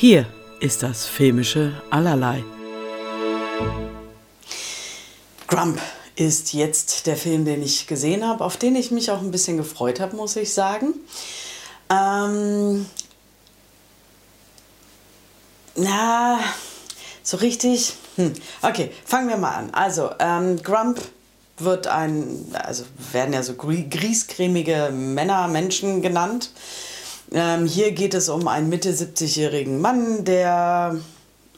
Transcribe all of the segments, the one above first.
Hier ist das filmische Allerlei. Grump ist jetzt der Film, den ich gesehen habe, auf den ich mich auch ein bisschen gefreut habe, muss ich sagen. Ähm, na, so richtig. Hm. Okay, fangen wir mal an. Also, ähm, Grump wird ein, also werden ja so griescremige Männer, Menschen genannt. Ähm, hier geht es um einen Mitte 70-jährigen Mann, der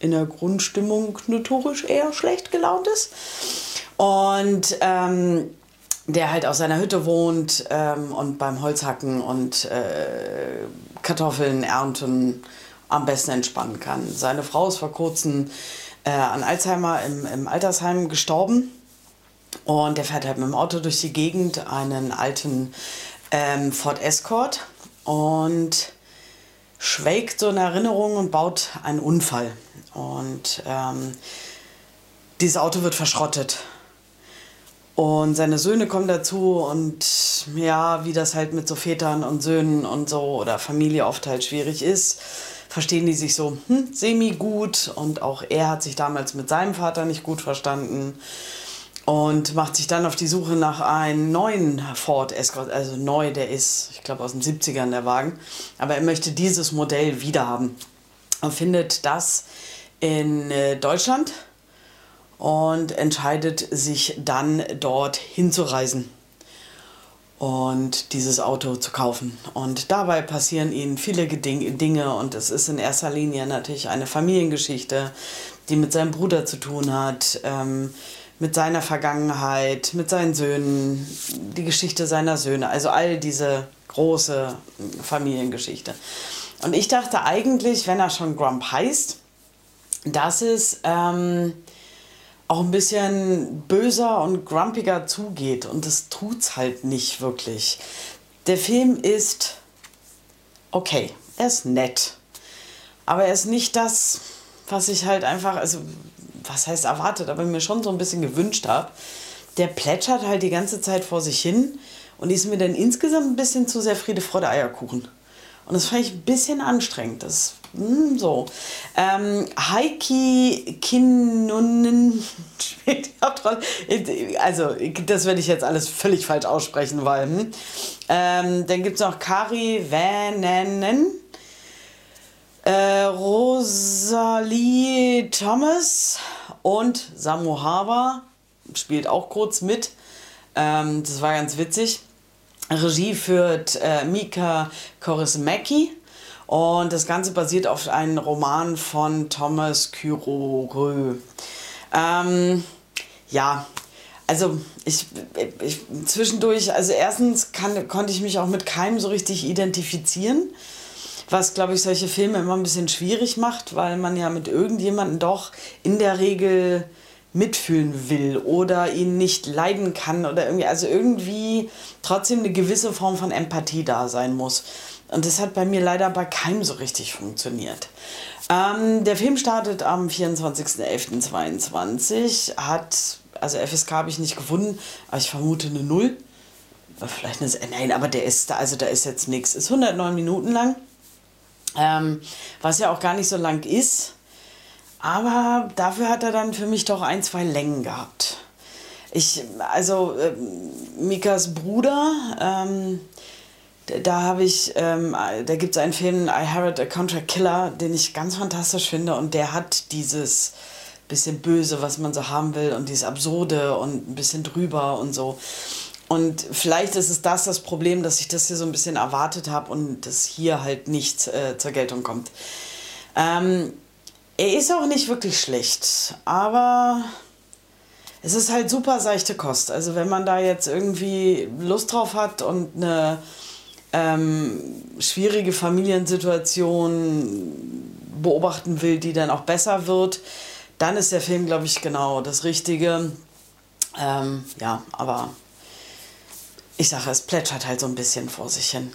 in der Grundstimmung notorisch eher schlecht gelaunt ist. Und ähm, der halt aus seiner Hütte wohnt ähm, und beim Holzhacken und äh, Kartoffeln ernten am besten entspannen kann. Seine Frau ist vor kurzem äh, an Alzheimer im, im Altersheim gestorben und der fährt halt mit dem Auto durch die Gegend, einen alten ähm, Ford Escort und schwelgt so in Erinnerung und baut einen Unfall. Und ähm, dieses Auto wird verschrottet. Und seine Söhne kommen dazu und ja, wie das halt mit so Vätern und Söhnen und so oder Familie oft halt schwierig ist, verstehen die sich so hm, semi-gut und auch er hat sich damals mit seinem Vater nicht gut verstanden und macht sich dann auf die Suche nach einem neuen Ford Escort, also neu, der ist, ich glaube, aus den 70ern der Wagen, aber er möchte dieses Modell wieder haben und findet das in äh, Deutschland und entscheidet sich dann dort hinzureisen und dieses Auto zu kaufen. Und dabei passieren ihnen viele Dinge und es ist in erster Linie natürlich eine Familiengeschichte, die mit seinem Bruder zu tun hat. Ähm, mit seiner Vergangenheit, mit seinen Söhnen, die Geschichte seiner Söhne, also all diese große Familiengeschichte. Und ich dachte eigentlich, wenn er schon Grump heißt, dass es ähm, auch ein bisschen böser und grumpiger zugeht. Und das tut's halt nicht wirklich. Der Film ist okay, er ist nett. Aber er ist nicht das, was ich halt einfach, also was heißt erwartet, aber mir schon so ein bisschen gewünscht habe. Der plätschert halt die ganze Zeit vor sich hin und ist mir dann insgesamt ein bisschen zu sehr Friede, Freude, Eierkuchen. Und das fand ich ein bisschen anstrengend. Das mh, hm, so. Ähm, Heiki Kinnunen. Also, das werde ich jetzt alles völlig falsch aussprechen, weil. Hm. Ähm, dann gibt es noch Kari Vananen äh, Rosalie Thomas und Samu Haber spielt auch kurz mit. Ähm, das war ganz witzig. Regie führt äh, Mika Korismäki und das Ganze basiert auf einem Roman von Thomas Kyrorö. Ähm, ja, also ich, ich zwischendurch, also erstens kann, konnte ich mich auch mit keinem so richtig identifizieren was, glaube ich, solche Filme immer ein bisschen schwierig macht, weil man ja mit irgendjemandem doch in der Regel mitfühlen will oder ihn nicht leiden kann oder irgendwie, also irgendwie trotzdem eine gewisse Form von Empathie da sein muss. Und das hat bei mir leider bei keinem so richtig funktioniert. Ähm, der Film startet am 24.11.22, hat, also FSK habe ich nicht gefunden, aber ich vermute eine Null. Vielleicht eine, nein, aber der ist da, also da ist jetzt nichts. Ist 109 Minuten lang. Ähm, was ja auch gar nicht so lang ist. Aber dafür hat er dann für mich doch ein, zwei Längen gehabt. Ich, also äh, Mikas Bruder, ähm, da habe ich, ähm, da gibt es einen Film, I Heard a Contract Killer, den ich ganz fantastisch finde und der hat dieses bisschen Böse, was man so haben will und dieses Absurde und ein bisschen drüber und so. Und vielleicht ist es das das Problem, dass ich das hier so ein bisschen erwartet habe und das hier halt nicht äh, zur Geltung kommt. Ähm, er ist auch nicht wirklich schlecht, aber es ist halt super seichte Kost. Also wenn man da jetzt irgendwie Lust drauf hat und eine ähm, schwierige Familiensituation beobachten will, die dann auch besser wird, dann ist der Film, glaube ich, genau das Richtige. Ähm, ja, aber ich sage, es plätschert halt so ein bisschen vor sich hin.